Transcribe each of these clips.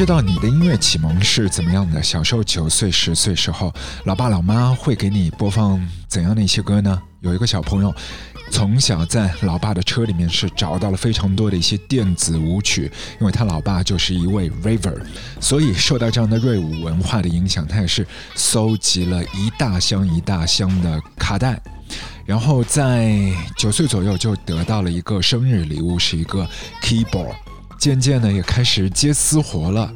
知道你的音乐启蒙是怎么样的？小时候九岁、十岁时候，老爸老妈会给你播放怎样的一些歌呢？有一个小朋友，从小在老爸的车里面是找到了非常多的一些电子舞曲，因为他老爸就是一位 raver，所以受到这样的瑞舞文化的影响，他也是搜集了一大箱一大箱的卡带，然后在九岁左右就得到了一个生日礼物，是一个 keyboard。渐渐的也开始接私活了，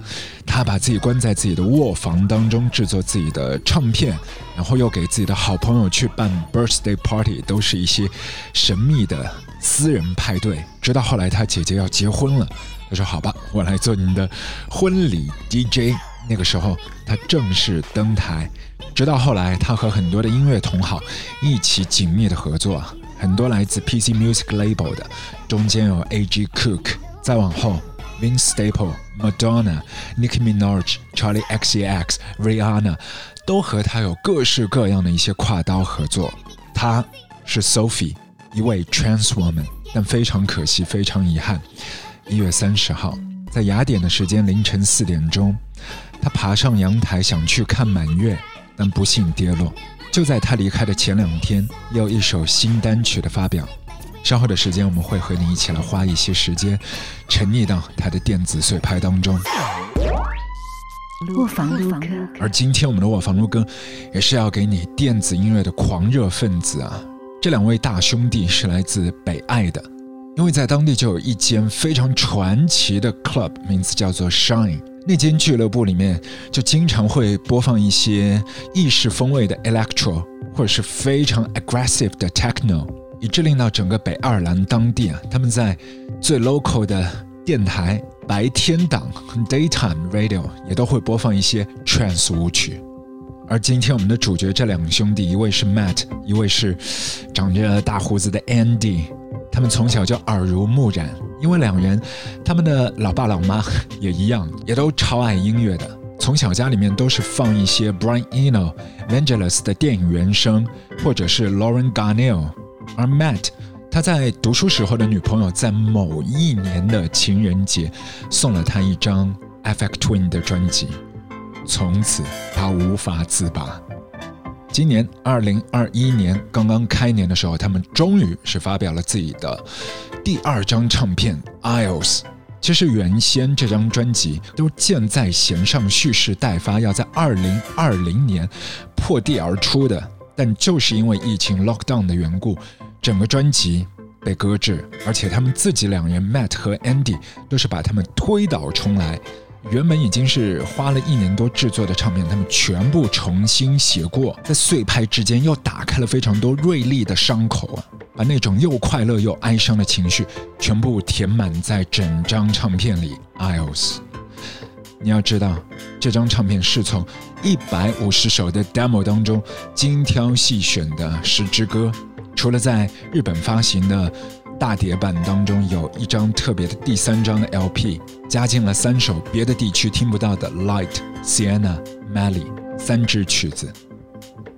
他把自己关在自己的卧房当中制作自己的唱片，然后又给自己的好朋友去办 birthday party，都是一些神秘的私人派对。直到后来他姐姐要结婚了，他说：“好吧，我来做您的婚礼 DJ。”那个时候他正式登台。直到后来，他和很多的音乐同好一起紧密的合作，很多来自 PC Music Label 的，中间有 A.G. Cook。再往后，Vince Staple、Madonna、Nicki Minaj、Charlie XCX、Rihanna 都和他有各式各样的一些跨刀合作。他是 Sophie，一位 Trans woman，但非常可惜，非常遗憾。一月三十号，在雅典的时间凌晨四点钟，他爬上阳台想去看满月，但不幸跌落。就在他离开的前两天，又一首新单曲的发表。稍后的时间，我们会和你一起来花一些时间，沉溺到他的电子碎拍当中。卧房录歌，而今天我们的卧房录歌，也是要给你电子音乐的狂热分子啊！这两位大兄弟是来自北爱的，因为在当地就有一间非常传奇的 club，名字叫做 Shine。那间俱乐部里面就经常会播放一些意式风味的 electro，或者是非常 aggressive 的 techno。以致令到整个北爱尔兰当地啊，他们在最 local 的电台白天档 daytime radio 也都会播放一些 trance 舞曲。而今天我们的主角这两个兄弟，一位是 Matt，一位是长着大胡子的 Andy。他们从小就耳濡目染，因为两人他们的老爸老妈 也一样，也都超爱音乐的。从小家里面都是放一些 Brian Eno、Vangelis 的电影原声，或者是 Lauren Garnell。而 Matt，他在读书时候的女朋友，在某一年的情人节送了他一张 Effect Twin 的专辑，从此他无法自拔。今年二零二一年刚刚开年的时候，他们终于是发表了自己的第二张唱片《Isles》。其实原先这张专辑都箭在弦上，蓄势待发，要在二零二零年破地而出的。但就是因为疫情 lockdown 的缘故，整个专辑被搁置，而且他们自己两人 Matt 和 Andy 都是把他们推倒重来。原本已经是花了一年多制作的唱片，他们全部重新写过，在碎拍之间又打开了非常多锐利的伤口啊，把那种又快乐又哀伤的情绪全部填满在整张唱片里。Isles。你要知道，这张唱片是从一百五十首的 demo 当中精挑细选的十支歌。除了在日本发行的大碟版当中有一张特别的第三张的 LP，加进了三首别的地区听不到的 Light、Sienna、Melly 三支曲子。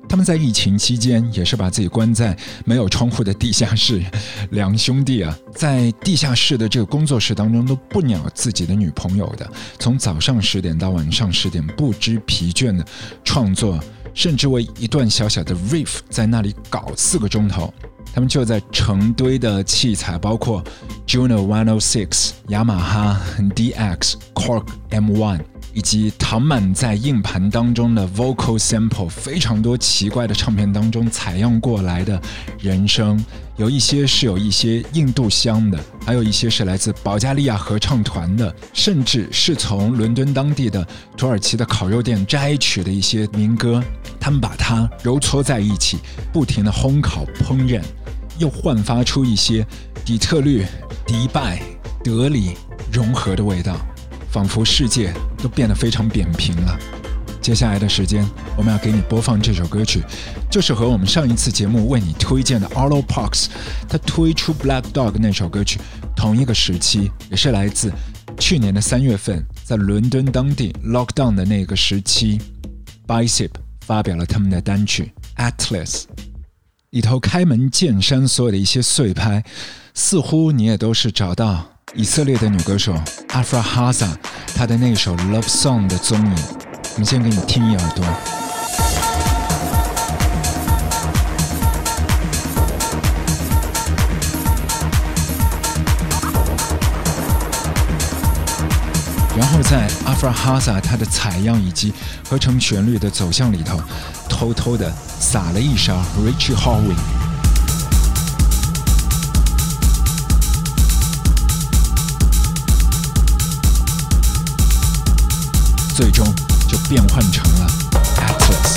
他们在疫情期间也是把自己关在没有窗户的地下室，两兄弟啊，在地下室的这个工作室当中都不鸟自己的女朋友的，从早上十点到晚上十点不知疲倦的创作，甚至为一段小小的 riff 在那里搞四个钟头。他们就在成堆的器材，包括 Juno One O Six、雅马哈 DX、Cork M One。以及唐满在硬盘当中的 vocal sample，非常多奇怪的唱片当中采样过来的人声，有一些是有一些印度香的，还有一些是来自保加利亚合唱团的，甚至是从伦敦当地的土耳其的烤肉店摘取的一些民歌，他们把它揉搓在一起，不停的烘烤烹饪，又焕发出一些底特律、迪拜、德里融合的味道。仿佛世界都变得非常扁平了。接下来的时间，我们要给你播放这首歌曲，就是和我们上一次节目为你推荐的 Arlo Parks 他推出 Black Dog 那首歌曲同一个时期，也是来自去年的三月份，在伦敦当地 Lockdown 的那个时期，Bicep 发表了他们的单曲 Atlas，里头开门见山所有的一些碎拍，似乎你也都是找到。以色列的女歌手 Afra Haza，她的那首《Love Song》的踪影。我们先给你听一耳朵。然后在阿弗拉哈萨她的采样以及合成旋律的走向里头，偷偷的撒了一勺 Richie Hawley，最终就变换成了 Atlas。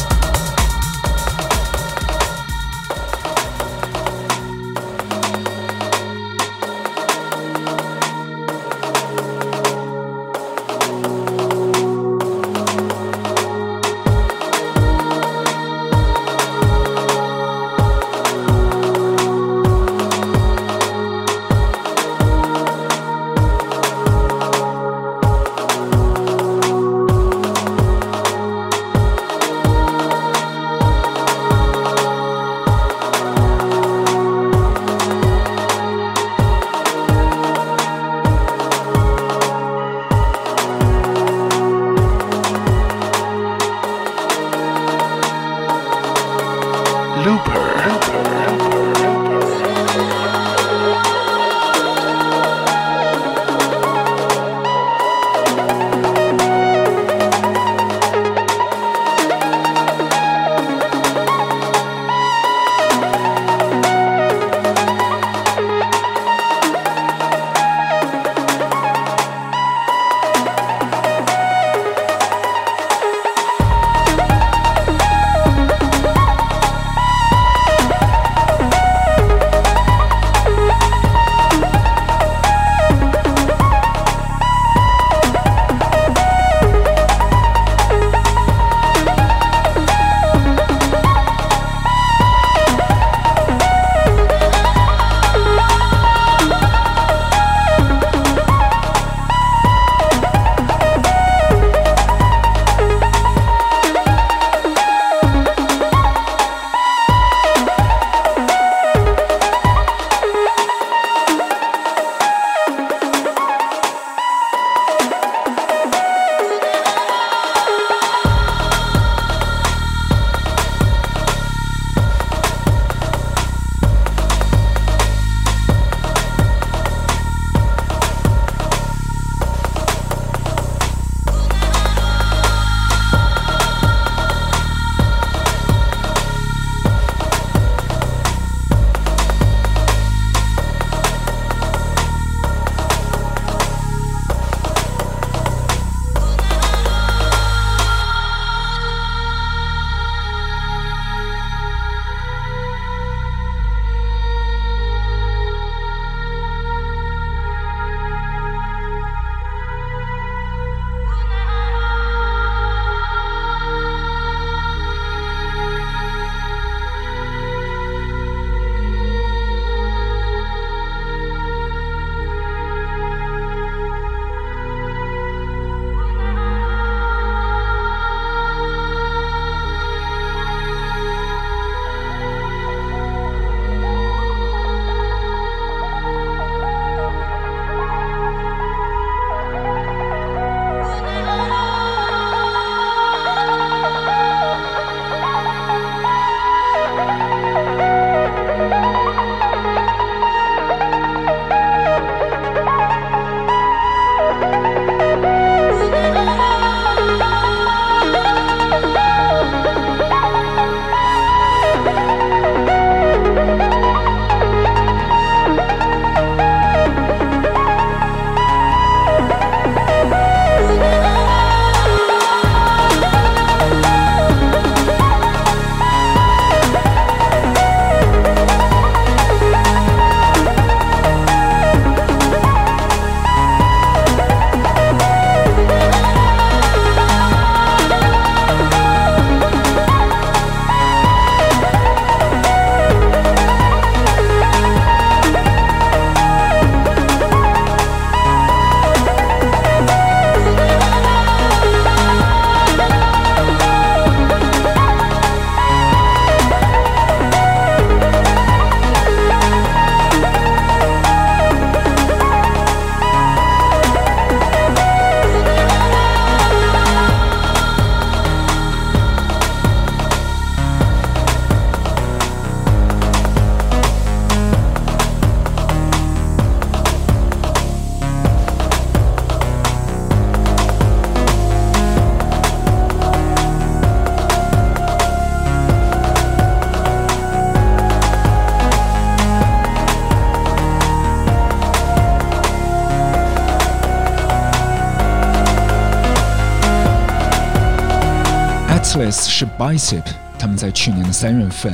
Bicep，他们在去年的三月份，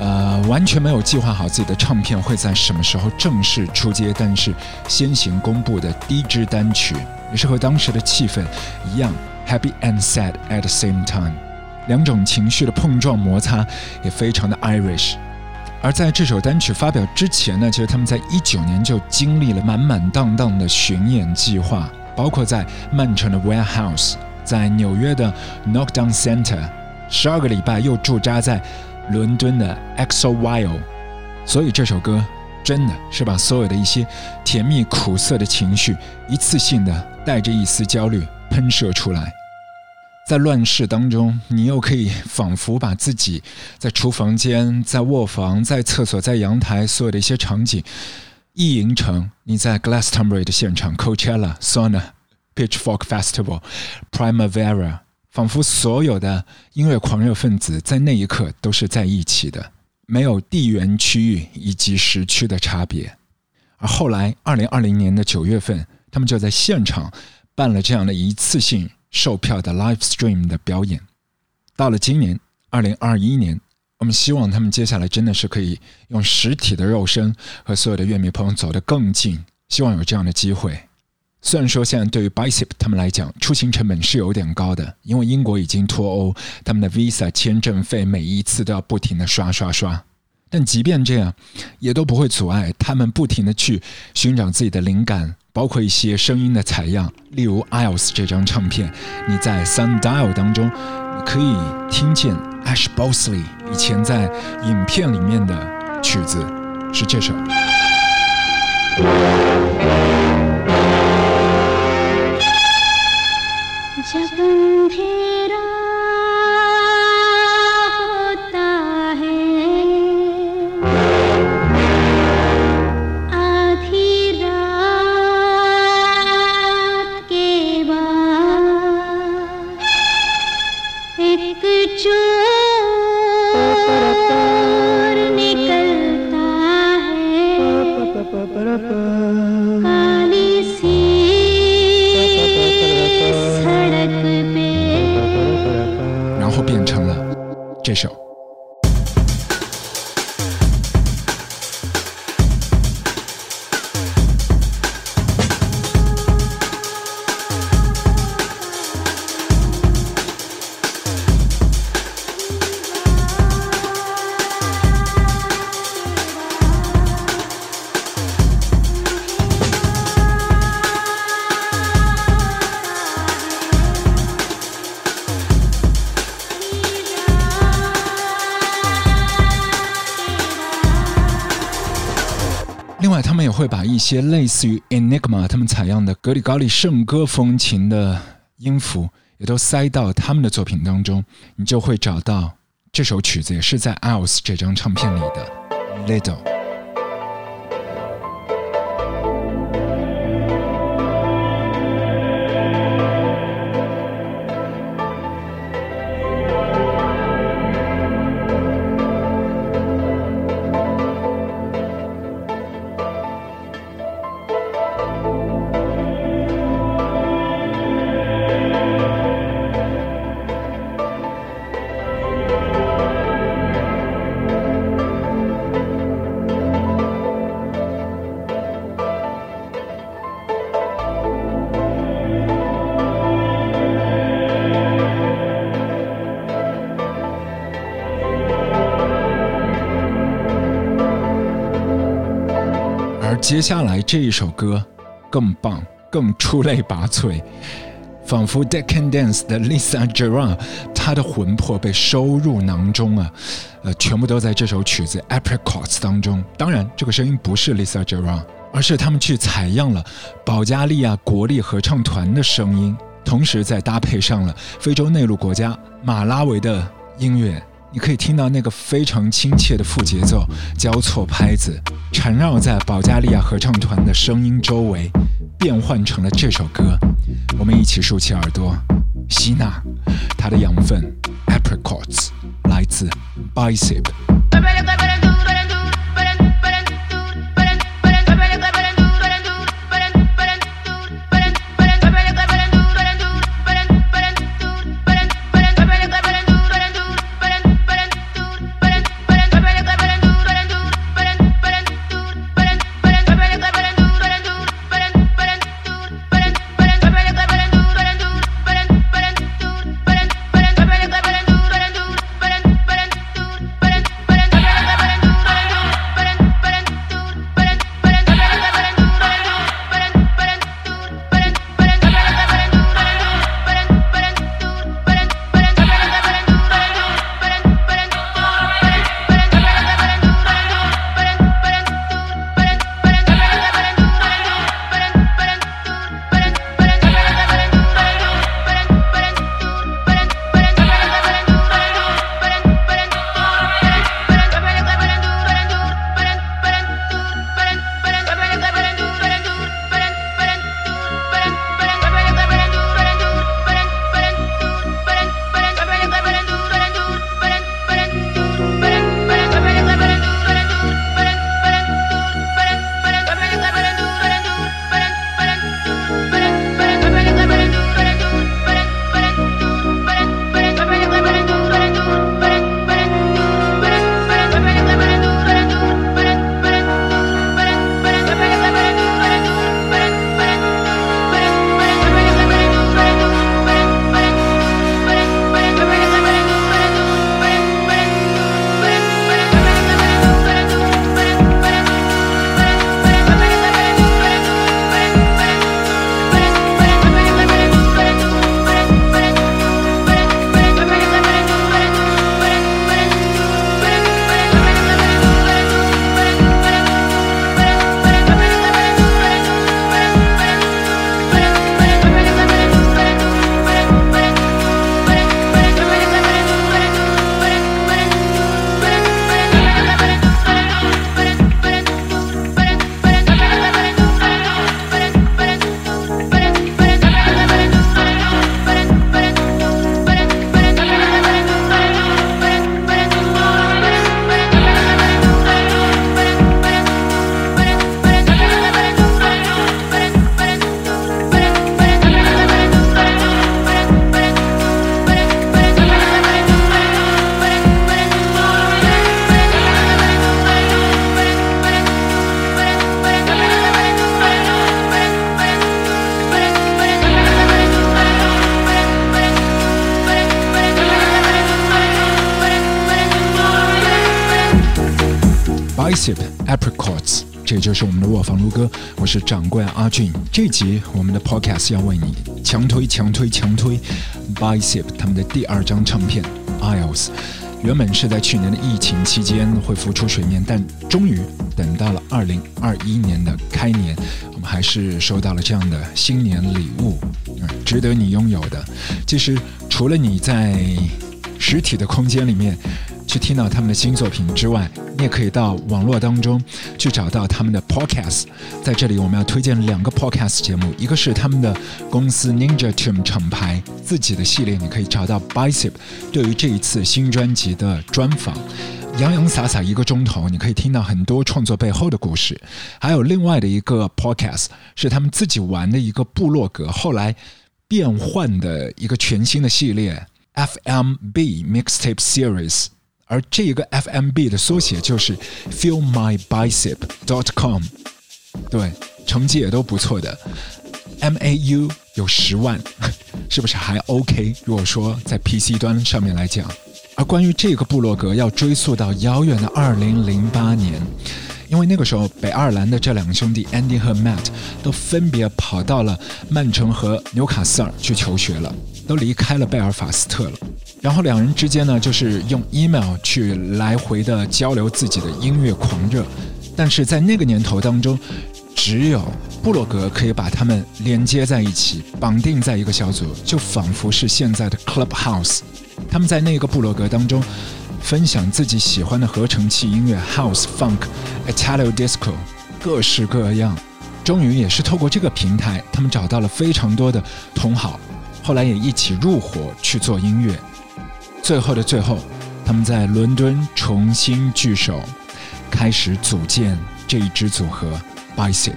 呃，完全没有计划好自己的唱片会在什么时候正式出街，但是先行公布的第一支单曲，也是和当时的气氛一样，Happy and Sad at the same time，两种情绪的碰撞摩擦，也非常的 Irish。而在这首单曲发表之前呢，其实他们在一九年就经历了满满当当的巡演计划，包括在曼城的 Warehouse，在纽约的 Knockdown Center，十二个礼拜又驻扎在伦敦的 EXO Wild。所以这首歌真的是把所有的一些甜蜜苦涩的情绪，一次性的带着一丝焦虑喷射出来。在乱世当中，你又可以仿佛把自己在厨房间、在卧房、在厕所、在阳台所有的一些场景，意淫成你在 Glastonbury 的现场、Coachella、Sauna、Pitchfork Festival、Primavera，仿佛所有的音乐狂热分子在那一刻都是在一起的，没有地缘区域以及时区的差别。而后来，二零二零年的九月份，他们就在现场办了这样的一次性。售票的 live stream 的表演，到了今年二零二一年，我们希望他们接下来真的是可以用实体的肉身和所有的乐迷朋友走得更近，希望有这样的机会。虽然说现在对于 Bicep 他们来讲，出行成本是有点高的，因为英国已经脱欧，他们的 Visa 签证费每一次都要不停的刷刷刷。但即便这样，也都不会阻碍他们不停的去寻找自己的灵感。包括一些声音的采样，例如《Isles》这张唱片，你在《Sundial》当中，可以听见 Ash Bosley 以前在影片里面的曲子，是这首。 จะเ也会把一些类似于 Enigma 他们采样的格里高利圣歌风情的音符，也都塞到他们的作品当中，你就会找到这首曲子也是在 Else 这张唱片里的 Little。下来这一首歌更棒，更出类拔萃，仿佛《Dead Can Dance》的 Lisa Gerard，她的魂魄被收入囊中啊，呃，全部都在这首曲子《Apricots》当中。当然，这个声音不是 Lisa Gerard，而是他们去采样了保加利亚国立合唱团的声音，同时再搭配上了非洲内陆国家马拉维的音乐。你可以听到那个非常亲切的副节奏，交错拍子缠绕在保加利亚合唱团的声音周围，变换成了这首歌。我们一起竖起耳朵，吸纳它的养分。Apricots 来自 Bicep。Bicep 就是我们的卧房如歌。我是掌柜阿俊。这集我们的 Podcast 要为你强推、强推、强推 Bicep 他们的第二张唱片 Isles。原本是在去年的疫情期间会浮出水面，但终于等到了二零二一年的开年，我们还是收到了这样的新年礼物，值得你拥有的。其实除了你在实体的空间里面。去听到他们的新作品之外，你也可以到网络当中去找到他们的 podcast。在这里，我们要推荐两个 podcast 节目，一个是他们的公司 Ninja Team 厂牌自己的系列，你可以找到 Bicep 对于这一次新专辑的专访，洋洋洒洒一个钟头，你可以听到很多创作背后的故事。还有另外的一个 podcast 是他们自己玩的一个部落格，后来变换的一个全新的系列 FMB Mixtape Series。而这个 FMB 的缩写就是 FeelMyBicep.com，对，成绩也都不错的，MAU 有十万，是不是还 OK？如果说在 PC 端上面来讲，而关于这个部落格，要追溯到遥远的2008年，因为那个时候北爱尔兰的这两个兄弟 Andy 和 Matt 都分别跑到了曼城和纽卡斯尔去求学了，都离开了贝尔法斯特了。然后两人之间呢，就是用 email 去来回的交流自己的音乐狂热，但是在那个年头当中，只有布洛格可以把他们连接在一起，绑定在一个小组，就仿佛是现在的 Clubhouse。他们在那个部落格当中，分享自己喜欢的合成器音乐，House、Funk、Italo Disco，各式各样。终于也是透过这个平台，他们找到了非常多的同好，后来也一起入伙去做音乐。最后的最后，他们在伦敦重新聚首，开始组建这一支组合 Bicep。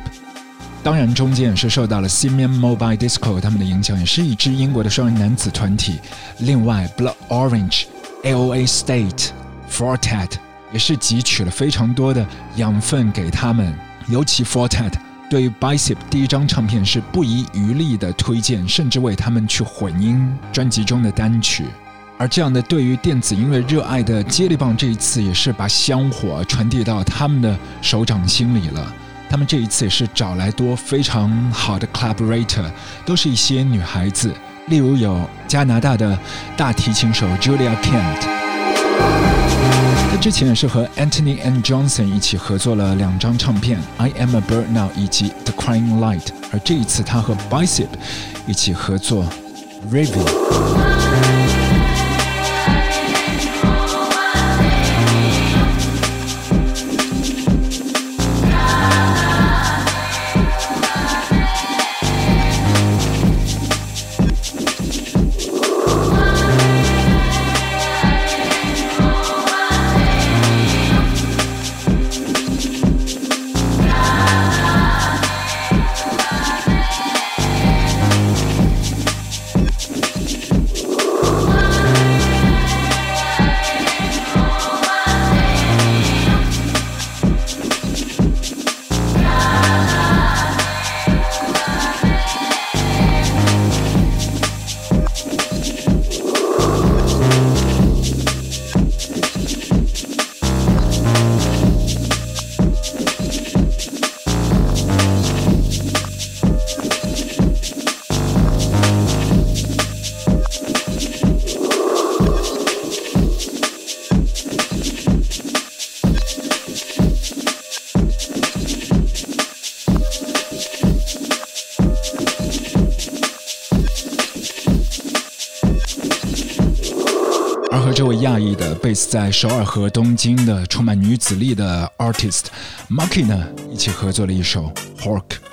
当然，中间也是受到了 Simian Mobile Disco 他们的影响，也是一支英国的双人男子团体。另外，Blood Orange、A.O.A. State、Fortet 也是汲取了非常多的养分给他们。尤其 Fortet 对于 Bicep 第一张唱片是不遗余力的推荐，甚至为他们去混音专辑中的单曲。而这样的对于电子音乐热爱的接力棒，这一次也是把香火传递到他们的手掌心里了。他们这一次也是找来多非常好的 collaborator，都是一些女孩子，例如有加拿大的大提琴手 Julia Kent，之前是和 Anthony and Johnson 一起合作了两张唱片《I Am a Bird Now》以及《The Crying Light》，而这一次他和 Bicep 一起合作《River》。在首尔和东京的充满女子力的 artist Maki 呢，一起合作了一首 Hawk。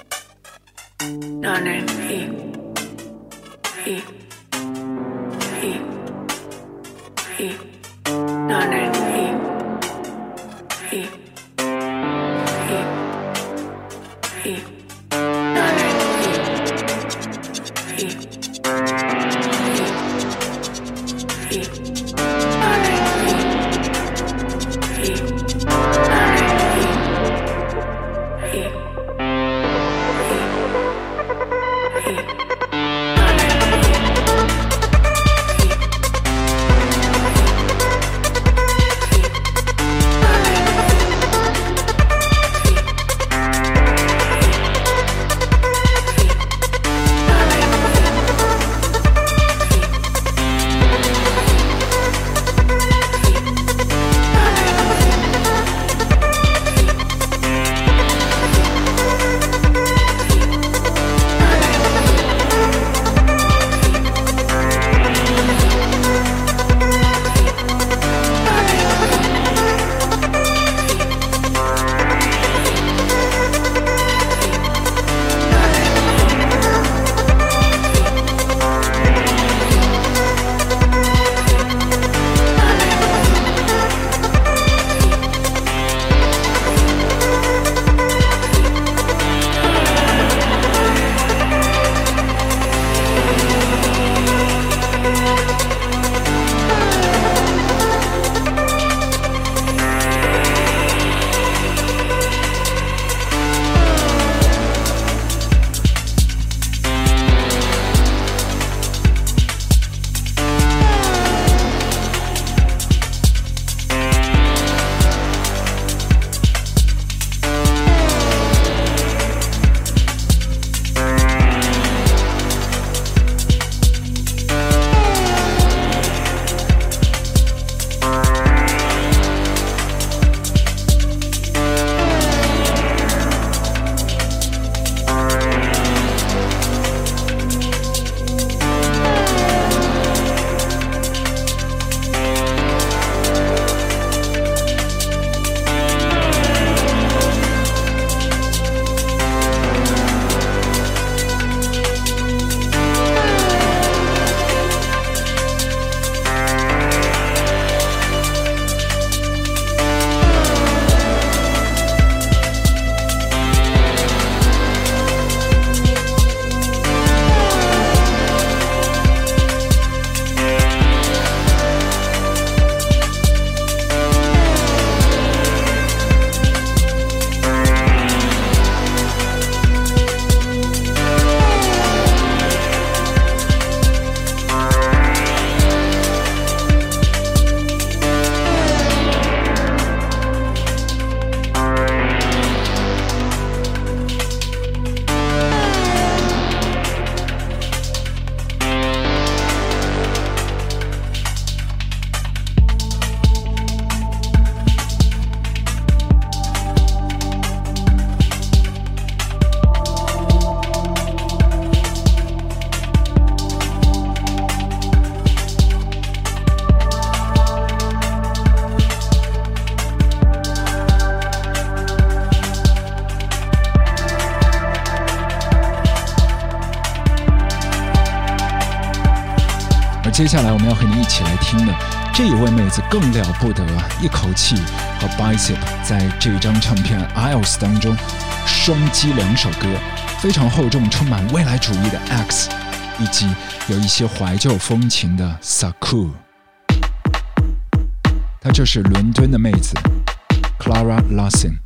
更了不得，一口气和 Bicep 在这张唱片《Isles》当中双击两首歌，非常厚重、充满未来主义的《X》，以及有一些怀旧风情的《Saku》。她就是伦敦的妹子 Clara Lawson。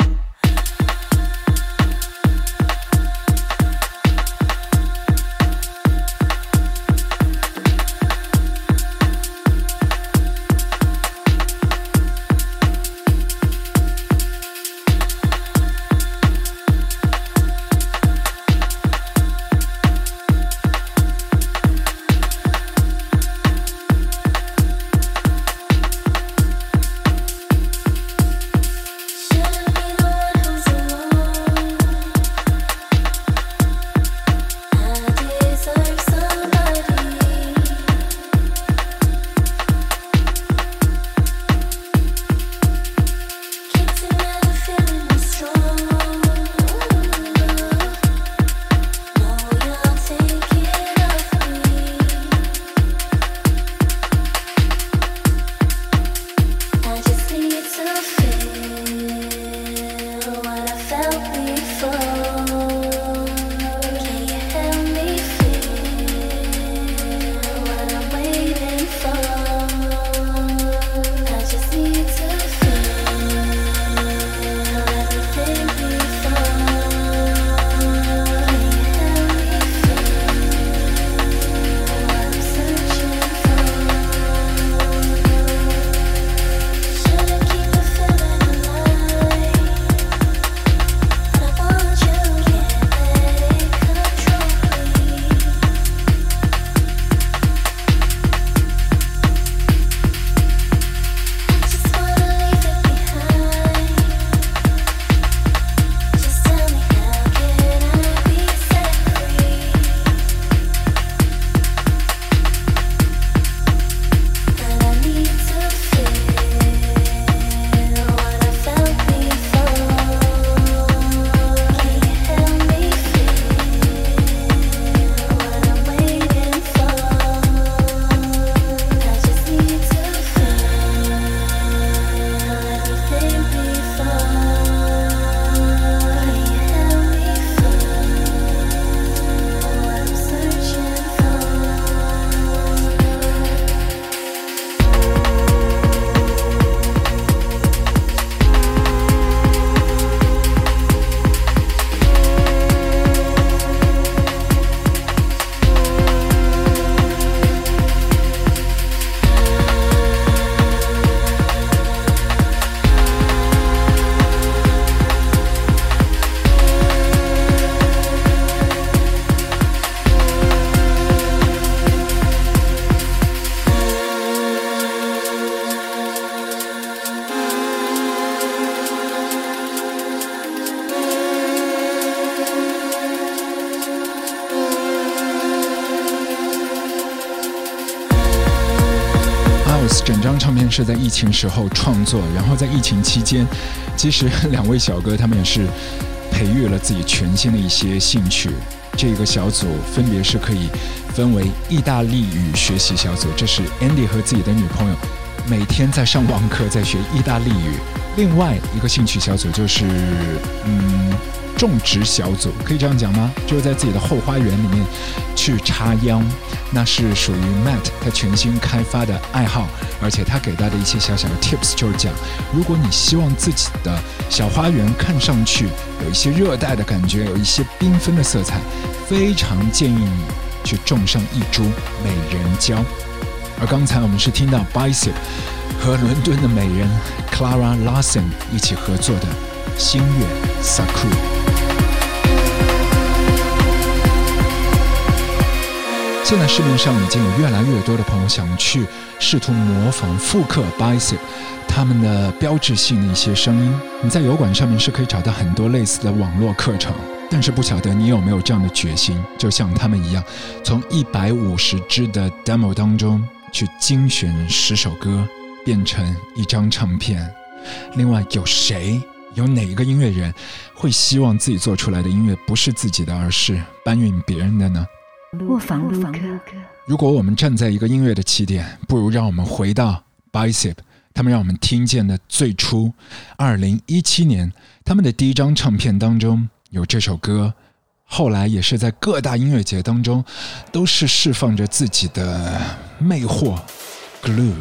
是在疫情时候创作，然后在疫情期间，其实 两位小哥他们也是培育了自己全新的一些兴趣。这个小组分别是可以分为意大利语学习小组，这是 Andy 和自己的女朋友每天在上网课在学意大利语。另外一个兴趣小组就是嗯。种植小组可以这样讲吗？就是在自己的后花园里面去插秧，那是属于 Matt 他全新开发的爱好，而且他给到的一些小小的 tips 就是讲，如果你希望自己的小花园看上去有一些热带的感觉，有一些缤纷的色彩，非常建议你去种上一株美人蕉。而刚才我们是听到 Bicep 和伦敦的美人 Clara Lawson 一起合作的星月 Saku。现在市面上已经有越来越多的朋友想去试图模仿复刻 Bicep 他们的标志性的一些声音。你在油管上面是可以找到很多类似的网络课程，但是不晓得你有没有这样的决心，就像他们一样，从一百五十支的 demo 当中去精选十首歌，变成一张唱片。另外，有谁有哪一个音乐人会希望自己做出来的音乐不是自己的，而是搬运别人的呢？卧房录歌。如果我们站在一个音乐的起点，不如让我们回到 Bicep，他们让我们听见的最初，二零一七年他们的第一张唱片当中有这首歌，后来也是在各大音乐节当中都是释放着自己的魅惑，Glue。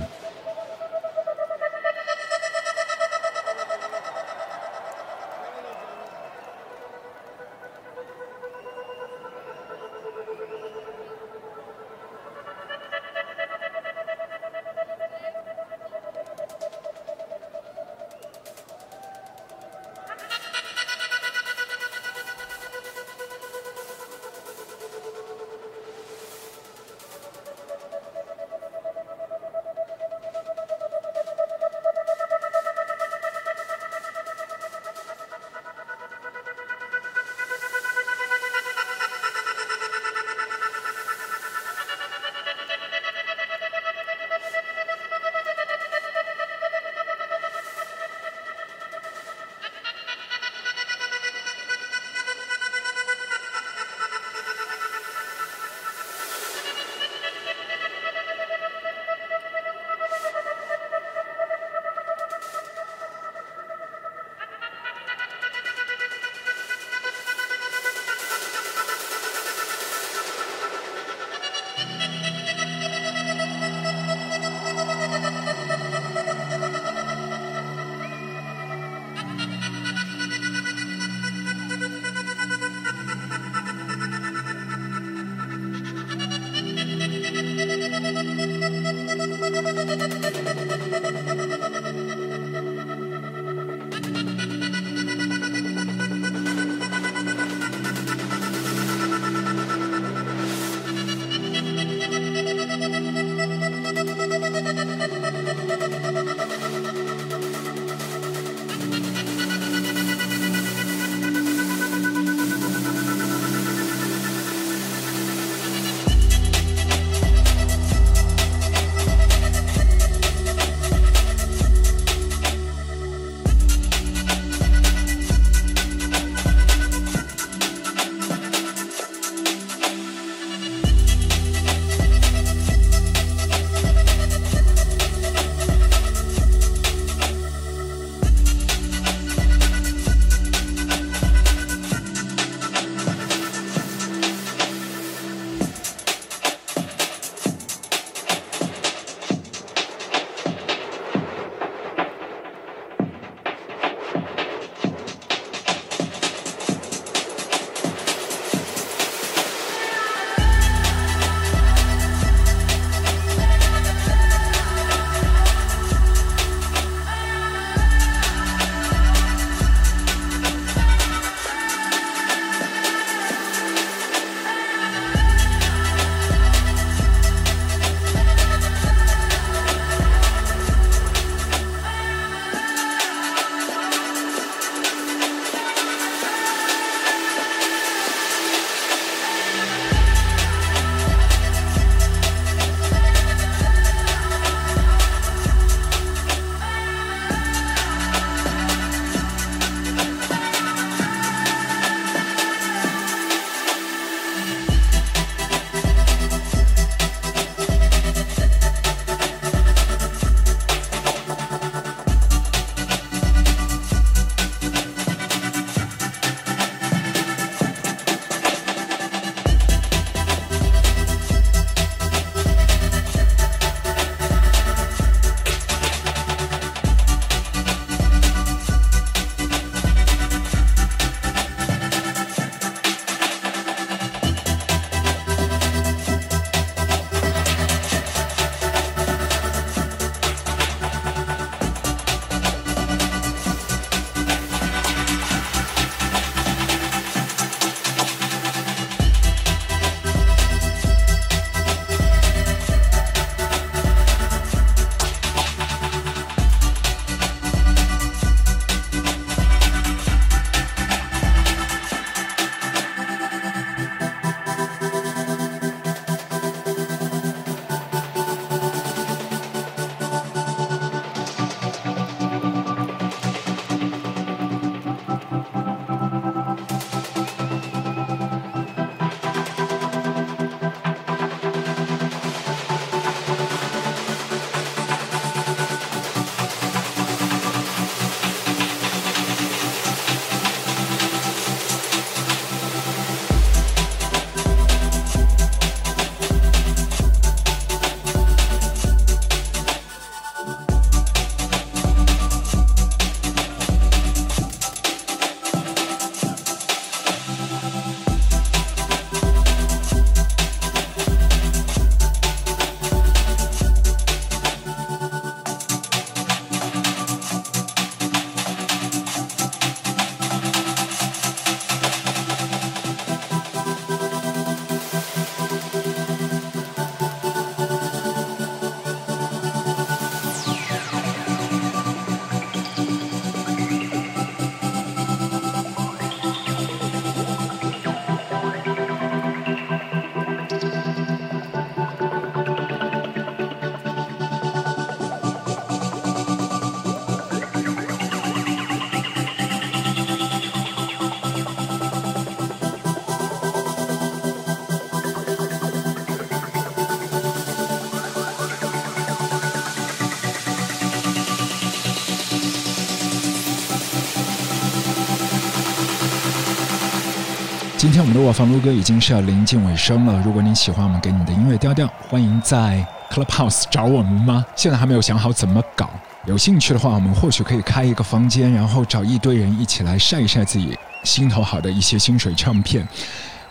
今天我们的卧房撸歌已经是要临近尾声了。如果你喜欢我们给你的音乐调调，欢迎在 Clubhouse 找我们吗？现在还没有想好怎么搞。有兴趣的话，我们或许可以开一个房间，然后找一堆人一起来晒一晒自己心头好的一些薪水唱片。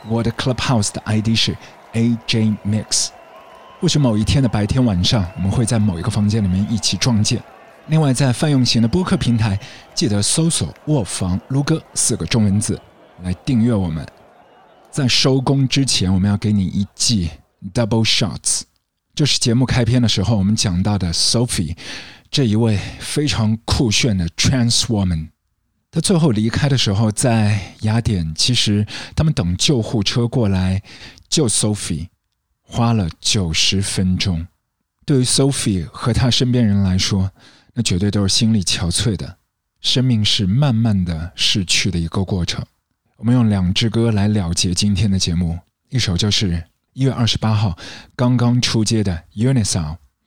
我的 Clubhouse 的 ID 是 AJ Mix。或许某一天的白天晚上，我们会在某一个房间里面一起撞见。另外，在泛用型的播客平台，记得搜索“卧房撸歌”四个中文字来订阅我们。在收工之前，我们要给你一记 double shots。这是节目开篇的时候我们讲到的 Sophie 这一位非常酷炫的 trans woman。她最后离开的时候，在雅典，其实他们等救护车过来救 Sophie，花了九十分钟。对于 Sophie 和她身边人来说，那绝对都是心力憔悴的。生命是慢慢的逝去的一个过程。我们用两支歌来了结今天的节目，一首就是一月二十八号刚刚出街的《UNISON，》，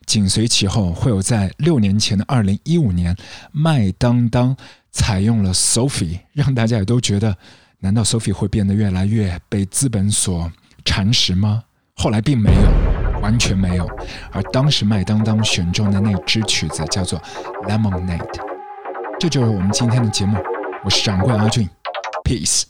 紧随其后会有在六年前的二零一五年，麦当当采用了 Sophie，让大家也都觉得，难道 Sophie 会变得越来越被资本所蚕食吗？后来并没有，完全没有。而当时麦当当选中的那支曲子叫做《Lemonade》，这就是我们今天的节目。我是掌柜阿俊，Peace。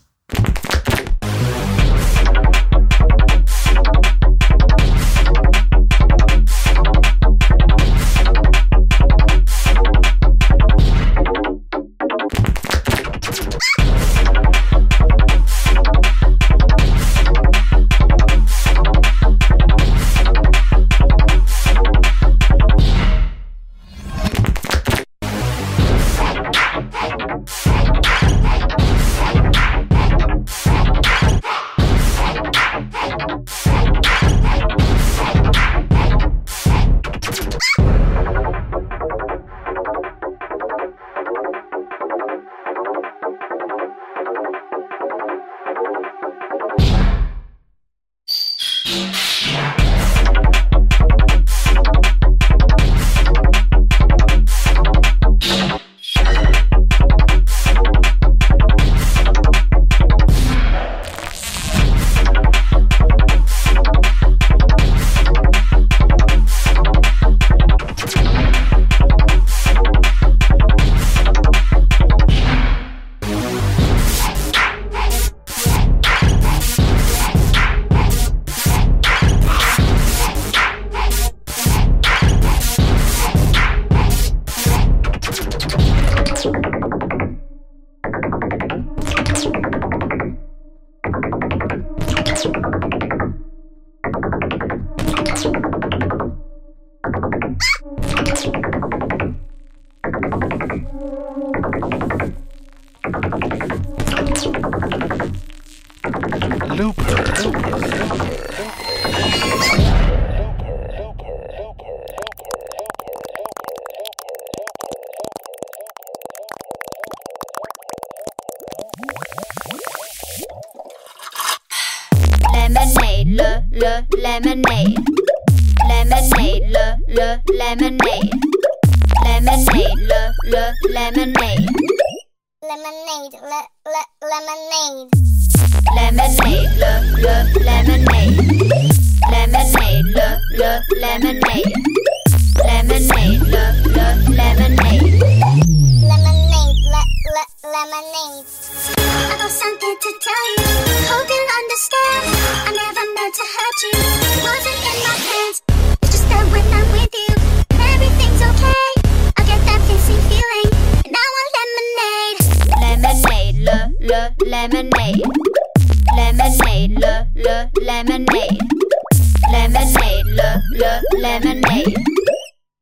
Le, le, lemonade.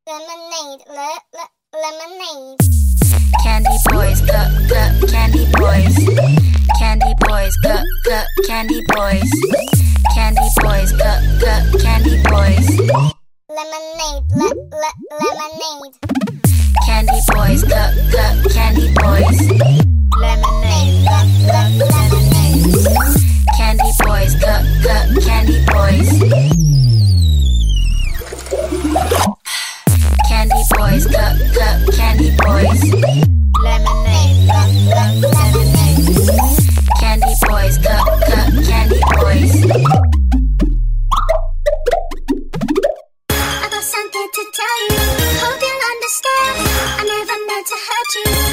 Lemonade, le, le, lemonade. Candy boys, cup, cup, candy boys. Candy boys, cup, cup, candy boys. Candy boys, cup, cup, candy boys. Lemonade, le, le, lemonade. Candy boys, cup, cup, candy boys. Lemonade, le, le, lemonade. Candy boys, cup, cup, candy boys. Candy boys, cup, cup, candy boys. Lemonade, lemonade. Candy boys, cup, cup, candy boys. I got something to tell you. Hope you'll understand. I never meant to hurt you.